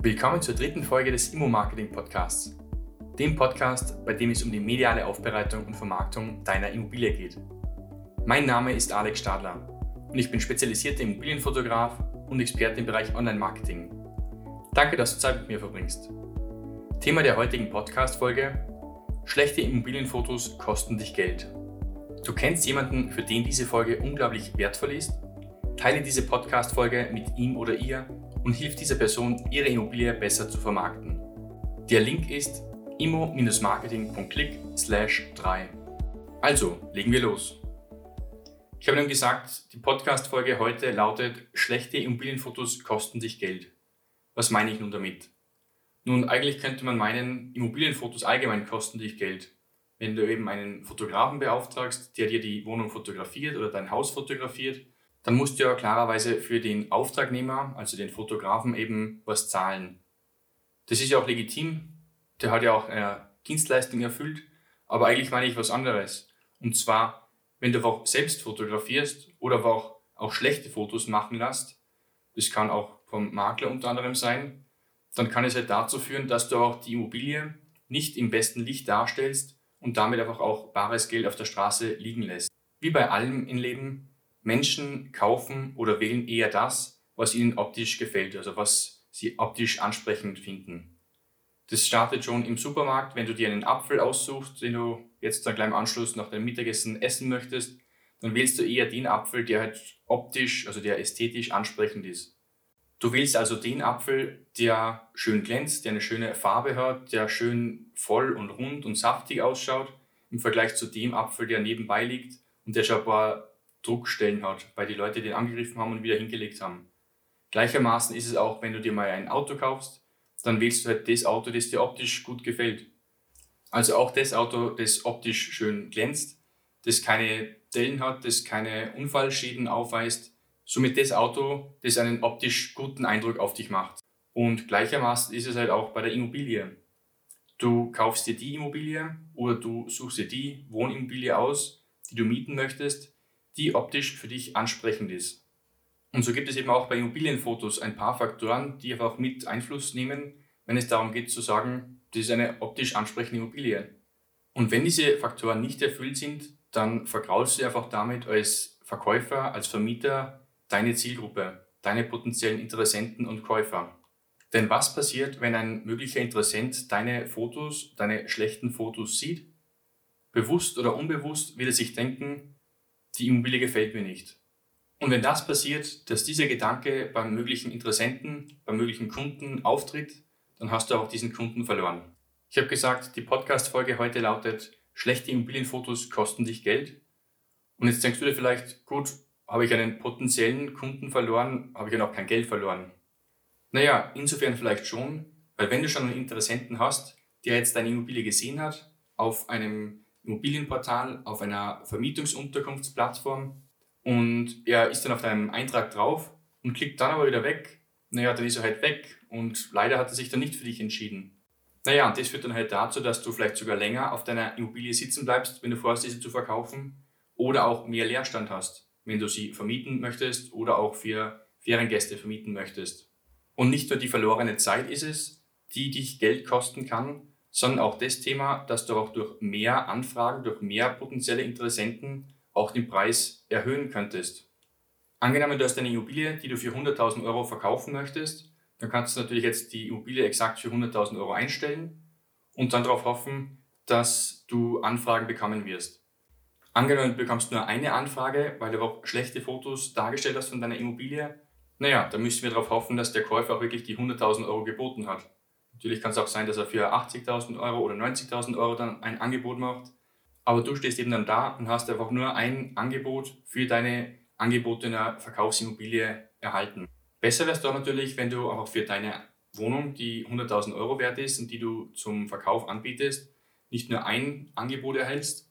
Willkommen zur dritten Folge des Immo-Marketing Podcasts. Dem Podcast, bei dem es um die mediale Aufbereitung und Vermarktung deiner Immobilie geht. Mein Name ist Alex Stadler und ich bin spezialisierter Immobilienfotograf und Experte im Bereich Online-Marketing. Danke, dass du Zeit mit mir verbringst. Thema der heutigen Podcast-Folge: Schlechte Immobilienfotos kosten dich Geld. Du kennst jemanden, für den diese Folge unglaublich wertvoll ist? Teile diese Podcast-Folge mit ihm oder ihr und hilf dieser Person, ihre Immobilie besser zu vermarkten. Der Link ist immo-marketing.click 3. Also, legen wir los. Ich habe nun gesagt, die Podcast-Folge heute lautet Schlechte Immobilienfotos kosten sich Geld. Was meine ich nun damit? Nun, eigentlich könnte man meinen, Immobilienfotos allgemein kosten dich Geld. Wenn du eben einen Fotografen beauftragst, der dir die Wohnung fotografiert oder dein Haus fotografiert, dann musst du ja klarerweise für den Auftragnehmer, also den Fotografen, eben was zahlen. Das ist ja auch legitim, der hat ja auch eine Dienstleistung erfüllt, aber eigentlich meine ich was anderes. Und zwar, wenn du auch selbst fotografierst oder auch, auch schlechte Fotos machen lässt, das kann auch vom Makler unter anderem sein, dann kann es halt dazu führen, dass du auch die Immobilie nicht im besten Licht darstellst und damit einfach auch bares Geld auf der Straße liegen lässt. Wie bei allem im Leben, Menschen kaufen oder wählen eher das, was ihnen optisch gefällt, also was sie optisch ansprechend finden. Das startet schon im Supermarkt, wenn du dir einen Apfel aussuchst, den du jetzt dann gleich im Anschluss nach deinem Mittagessen essen möchtest, dann wählst du eher den Apfel, der halt optisch, also der ästhetisch ansprechend ist. Du wählst also den Apfel, der schön glänzt, der eine schöne Farbe hat, der schön voll und rund und saftig ausschaut, im Vergleich zu dem Apfel, der nebenbei liegt und der schon ein paar Druckstellen hat, weil die Leute den angegriffen haben und wieder hingelegt haben. Gleichermaßen ist es auch, wenn du dir mal ein Auto kaufst, dann wählst du halt das Auto, das dir optisch gut gefällt. Also auch das Auto, das optisch schön glänzt, das keine Dellen hat, das keine Unfallschäden aufweist, somit das Auto, das einen optisch guten Eindruck auf dich macht. Und gleichermaßen ist es halt auch bei der Immobilie. Du kaufst dir die Immobilie oder du suchst dir die Wohnimmobilie aus, die du mieten möchtest, die optisch für dich ansprechend ist. Und so gibt es eben auch bei Immobilienfotos ein paar Faktoren, die einfach mit Einfluss nehmen, wenn es darum geht zu sagen, das ist eine optisch ansprechende Immobilie. Und wenn diese Faktoren nicht erfüllt sind, dann vergraulst du einfach damit als Verkäufer, als Vermieter deine Zielgruppe, deine potenziellen Interessenten und Käufer. Denn was passiert, wenn ein möglicher Interessent deine Fotos, deine schlechten Fotos sieht? Bewusst oder unbewusst wird er sich denken, die Immobilie gefällt mir nicht. Und wenn das passiert, dass dieser Gedanke beim möglichen Interessenten, beim möglichen Kunden auftritt, dann hast du auch diesen Kunden verloren. Ich habe gesagt, die Podcast-Folge heute lautet, schlechte Immobilienfotos kosten dich Geld. Und jetzt denkst du dir vielleicht, gut, habe ich einen potenziellen Kunden verloren, habe ich ja noch kein Geld verloren. Naja, insofern vielleicht schon, weil wenn du schon einen Interessenten hast, der jetzt deine Immobilie gesehen hat, auf einem Immobilienportal auf einer Vermietungsunterkunftsplattform und er ist dann auf deinem Eintrag drauf und klickt dann aber wieder weg. Naja, dann ist er halt weg und leider hat er sich dann nicht für dich entschieden. Naja, und das führt dann halt dazu, dass du vielleicht sogar länger auf deiner Immobilie sitzen bleibst, wenn du vorhast, diese zu verkaufen oder auch mehr Leerstand hast, wenn du sie vermieten möchtest oder auch für Feriengäste vermieten möchtest. Und nicht nur die verlorene Zeit ist es, die dich Geld kosten kann, sondern auch das Thema, dass du auch durch mehr Anfragen, durch mehr potenzielle Interessenten auch den Preis erhöhen könntest. Angenommen, du hast eine Immobilie, die du für 100.000 Euro verkaufen möchtest, dann kannst du natürlich jetzt die Immobilie exakt für 100.000 Euro einstellen und dann darauf hoffen, dass du Anfragen bekommen wirst. Angenommen, du bekommst nur eine Anfrage, weil du auch schlechte Fotos dargestellt hast von deiner Immobilie, naja, dann müssen wir darauf hoffen, dass der Käufer auch wirklich die 100.000 Euro geboten hat. Natürlich kann es auch sein, dass er für 80.000 Euro oder 90.000 Euro dann ein Angebot macht. Aber du stehst eben dann da und hast einfach nur ein Angebot für deine angebotene Verkaufsimmobilie erhalten. Besser wäre es doch natürlich, wenn du auch für deine Wohnung, die 100.000 Euro wert ist und die du zum Verkauf anbietest, nicht nur ein Angebot erhältst,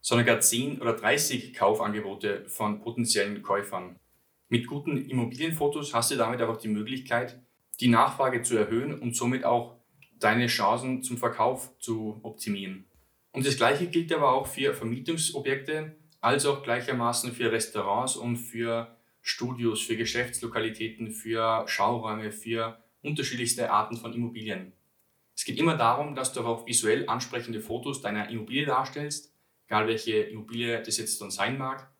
sondern gar 10 oder 30 Kaufangebote von potenziellen Käufern. Mit guten Immobilienfotos hast du damit auch die Möglichkeit, die Nachfrage zu erhöhen und somit auch deine Chancen zum Verkauf zu optimieren. Und das Gleiche gilt aber auch für Vermietungsobjekte, als auch gleichermaßen für Restaurants und für Studios, für Geschäftslokalitäten, für Schauräume, für unterschiedlichste Arten von Immobilien. Es geht immer darum, dass du auch visuell ansprechende Fotos deiner Immobilie darstellst, egal welche Immobilie das jetzt dann sein mag,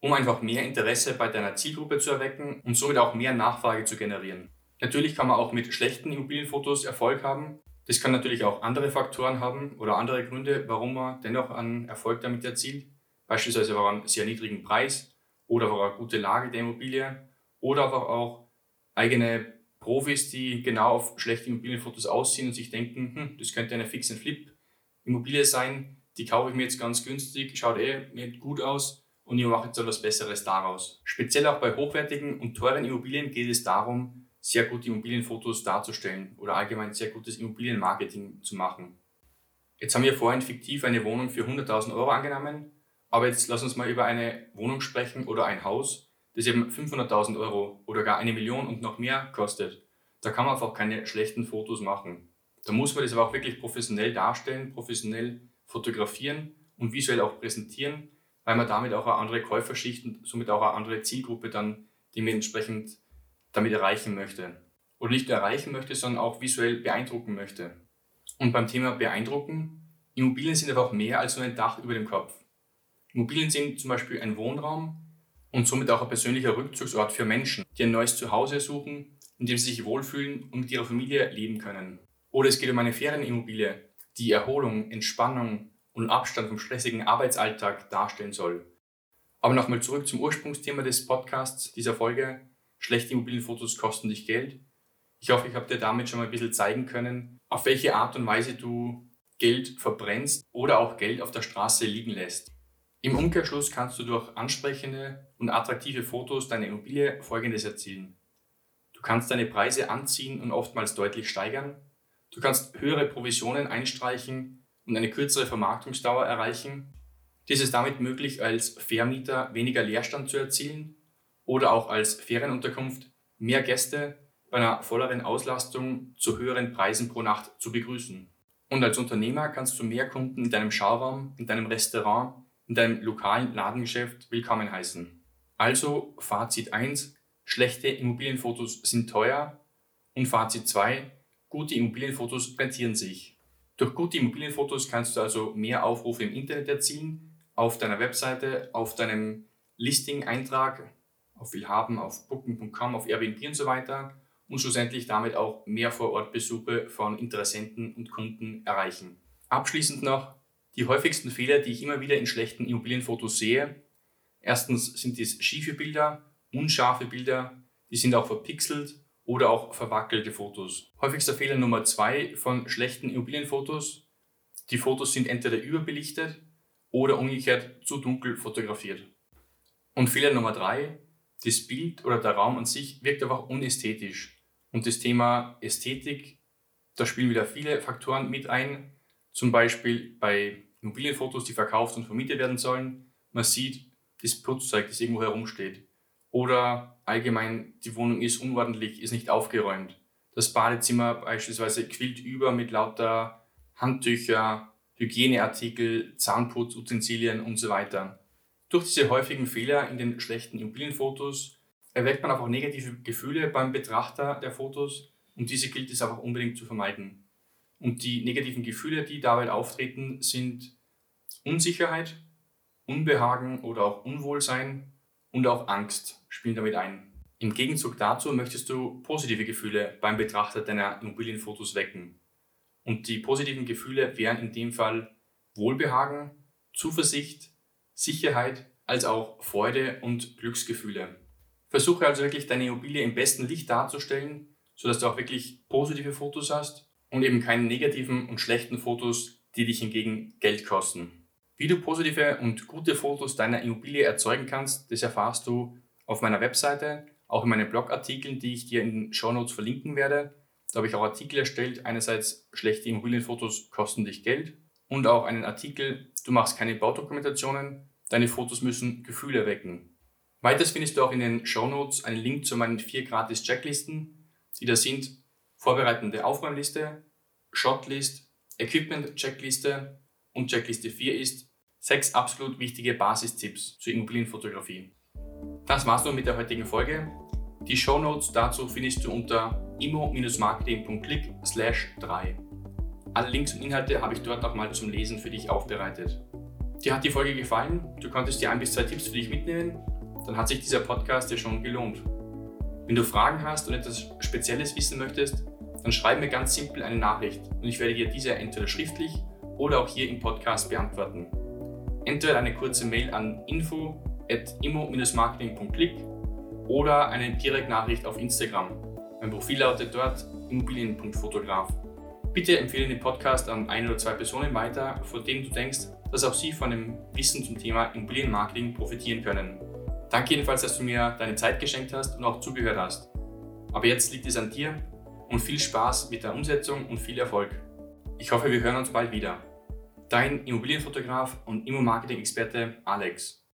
um einfach mehr Interesse bei deiner Zielgruppe zu erwecken und somit auch mehr Nachfrage zu generieren. Natürlich kann man auch mit schlechten Immobilienfotos Erfolg haben. Das kann natürlich auch andere Faktoren haben oder andere Gründe, warum man dennoch einen Erfolg damit erzielt. Beispielsweise war einen sehr niedrigen Preis oder war eine gute Lage der Immobilie oder aber auch eigene Profis, die genau auf schlechte Immobilienfotos aussehen und sich denken, hm, das könnte eine Fix and Flip Immobilie sein, die kaufe ich mir jetzt ganz günstig, schaut eh gut aus und ich mache jetzt etwas Besseres daraus. Speziell auch bei hochwertigen und teuren Immobilien geht es darum, sehr gute Immobilienfotos darzustellen oder allgemein sehr gutes Immobilienmarketing zu machen. Jetzt haben wir vorhin fiktiv eine Wohnung für 100.000 Euro angenommen, aber jetzt lass uns mal über eine Wohnung sprechen oder ein Haus, das eben 500.000 Euro oder gar eine Million und noch mehr kostet, da kann man einfach keine schlechten Fotos machen. Da muss man das aber auch wirklich professionell darstellen, professionell fotografieren und visuell auch präsentieren, weil man damit auch eine andere Käuferschicht und somit auch eine andere Zielgruppe dann dementsprechend damit erreichen möchte. Oder nicht erreichen möchte, sondern auch visuell beeindrucken möchte. Und beim Thema beeindrucken, Immobilien sind einfach mehr als nur ein Dach über dem Kopf. Immobilien sind zum Beispiel ein Wohnraum, und somit auch ein persönlicher Rückzugsort für Menschen, die ein neues Zuhause suchen, in dem sie sich wohlfühlen und mit ihrer Familie leben können. Oder es geht um eine Ferienimmobilie, die Erholung, Entspannung und Abstand vom stressigen Arbeitsalltag darstellen soll. Aber nochmal zurück zum Ursprungsthema des Podcasts dieser Folge. Schlechte Immobilienfotos kosten dich Geld. Ich hoffe, ich habe dir damit schon mal ein bisschen zeigen können, auf welche Art und Weise du Geld verbrennst oder auch Geld auf der Straße liegen lässt. Im Umkehrschluss kannst du durch ansprechende und attraktive Fotos deiner Immobilie Folgendes erzielen. Du kannst deine Preise anziehen und oftmals deutlich steigern. Du kannst höhere Provisionen einstreichen und eine kürzere Vermarktungsdauer erreichen. Dies ist damit möglich, als Vermieter weniger Leerstand zu erzielen oder auch als Ferienunterkunft mehr Gäste bei einer volleren Auslastung zu höheren Preisen pro Nacht zu begrüßen. Und als Unternehmer kannst du mehr Kunden in deinem Schauraum, in deinem Restaurant in deinem lokalen Ladengeschäft willkommen heißen. Also Fazit 1, schlechte Immobilienfotos sind teuer und Fazit 2, gute Immobilienfotos rentieren sich. Durch gute Immobilienfotos kannst du also mehr Aufrufe im Internet erzielen, auf deiner Webseite, auf deinem Listing-Eintrag, auf Willhaben, auf Booking.com, auf Airbnb und so weiter und schlussendlich damit auch mehr Vorortbesuche von Interessenten und Kunden erreichen. Abschließend noch, die häufigsten Fehler, die ich immer wieder in schlechten Immobilienfotos sehe, erstens sind dies schiefe Bilder, unscharfe Bilder, die sind auch verpixelt oder auch verwackelte Fotos. Häufigster Fehler Nummer zwei von schlechten Immobilienfotos, die Fotos sind entweder überbelichtet oder umgekehrt zu dunkel fotografiert. Und Fehler Nummer drei, das Bild oder der Raum an sich wirkt einfach unästhetisch. Und das Thema Ästhetik, da spielen wieder viele Faktoren mit ein. Zum Beispiel bei Immobilienfotos, die verkauft und vermietet werden sollen. Man sieht das Putzzeug, das irgendwo herumsteht. Oder allgemein, die Wohnung ist unordentlich, ist nicht aufgeräumt. Das Badezimmer beispielsweise quillt über mit lauter Handtücher, Hygieneartikel, Zahnputzutensilien und so weiter. Durch diese häufigen Fehler in den schlechten Immobilienfotos erweckt man auch negative Gefühle beim Betrachter der Fotos und diese gilt es auch unbedingt zu vermeiden. Und die negativen Gefühle, die dabei auftreten, sind Unsicherheit, Unbehagen oder auch Unwohlsein und auch Angst spielen damit ein. Im Gegenzug dazu möchtest du positive Gefühle beim Betrachter deiner Immobilienfotos wecken. Und die positiven Gefühle wären in dem Fall Wohlbehagen, Zuversicht, Sicherheit als auch Freude und Glücksgefühle. Versuche also wirklich deine Immobilie im besten Licht darzustellen, sodass du auch wirklich positive Fotos hast und eben keine negativen und schlechten Fotos, die dich hingegen Geld kosten. Wie du positive und gute Fotos deiner Immobilie erzeugen kannst, das erfahrst du auf meiner Webseite, auch in meinen Blogartikeln, die ich dir in den Show Notes verlinken werde. Da habe ich auch Artikel erstellt. Einerseits schlechte Immobilienfotos kosten dich Geld und auch einen Artikel, du machst keine Baudokumentationen, deine Fotos müssen Gefühle wecken. Weiters findest du auch in den Show Notes einen Link zu meinen vier gratis Checklisten, die da sind vorbereitende Aufräumliste, Shotlist, Equipment-Checkliste und Checkliste 4 ist sechs absolut wichtige Basistipps zur Immobilienfotografie. Das war's nun mit der heutigen Folge. Die Show Notes dazu findest du unter immo-marketing.click 3. Alle Links und Inhalte habe ich dort nochmal zum Lesen für dich aufbereitet. Dir hat die Folge gefallen? Du konntest dir ein bis zwei Tipps für dich mitnehmen? Dann hat sich dieser Podcast dir schon gelohnt. Wenn du Fragen hast und etwas Spezielles wissen möchtest, dann schreib mir ganz simpel eine Nachricht und ich werde dir diese entweder schriftlich oder auch hier im Podcast beantworten. Entweder eine kurze Mail an info at immo-marketing.click oder eine Direktnachricht auf Instagram. Mein Profil lautet dort immobilien.fotograf. Bitte empfehle den Podcast an ein oder zwei Personen weiter, von denen du denkst, dass auch sie von dem Wissen zum Thema Immobilienmarketing profitieren können. Danke jedenfalls, dass du mir deine Zeit geschenkt hast und auch zugehört hast. Aber jetzt liegt es an dir und viel Spaß mit der Umsetzung und viel Erfolg. Ich hoffe, wir hören uns bald wieder. Dein Immobilienfotograf und Immo-Marketing-Experte Alex.